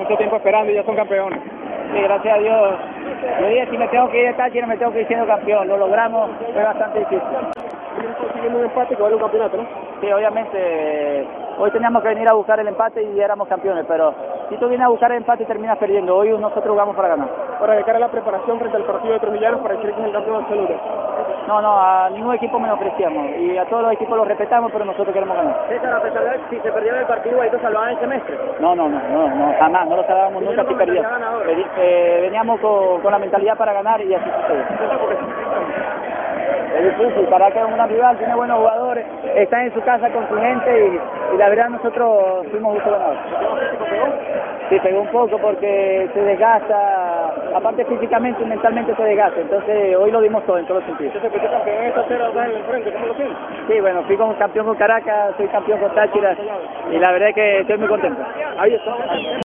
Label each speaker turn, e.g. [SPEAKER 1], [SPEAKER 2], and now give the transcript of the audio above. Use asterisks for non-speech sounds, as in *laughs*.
[SPEAKER 1] Mucho tiempo esperando y ya son campeones.
[SPEAKER 2] Sí, gracias a Dios. Yo dije, si me tengo que ir de Táchira, me tengo que ir siendo campeón. Lo logramos, fue bastante difícil.
[SPEAKER 1] consiguiendo un empate que vale un campeonato, ¿no?
[SPEAKER 2] Sí, obviamente, hoy teníamos que venir a buscar el empate y éramos campeones, pero si tú vienes a buscar el empate terminas perdiendo. Hoy nosotros jugamos para ganar.
[SPEAKER 1] Para de cara a la preparación frente al partido de Tromillanos para decir que es el campeón absoluto.
[SPEAKER 2] No, no, a ningún equipo menospreciamos y a todos los equipos los respetamos, pero nosotros queremos ganar.
[SPEAKER 1] César, a pesar de si se perdió el partido, ahí te salvaban el semestre.
[SPEAKER 2] No, no, no, no, no, jamás, no lo salvábamos nunca si perdíamos. Eh, veníamos con, con la mentalidad para ganar y así sucede. *laughs* Es difícil, para que es una rival, tiene buenos jugadores, está en su casa con su gente y, y la verdad nosotros fuimos justo ganadores. Sí, pegó un poco porque se desgasta, aparte físicamente y mentalmente se desgasta, entonces hoy lo dimos todo en todos los sentidos.
[SPEAKER 1] Entonces, pues, campeón esta cera en el frente, ¿cómo lo sientes?
[SPEAKER 2] Sí, bueno, fui como campeón con Caracas, soy campeón con Táchira y la verdad es que estoy muy contento.
[SPEAKER 1] Ahí está.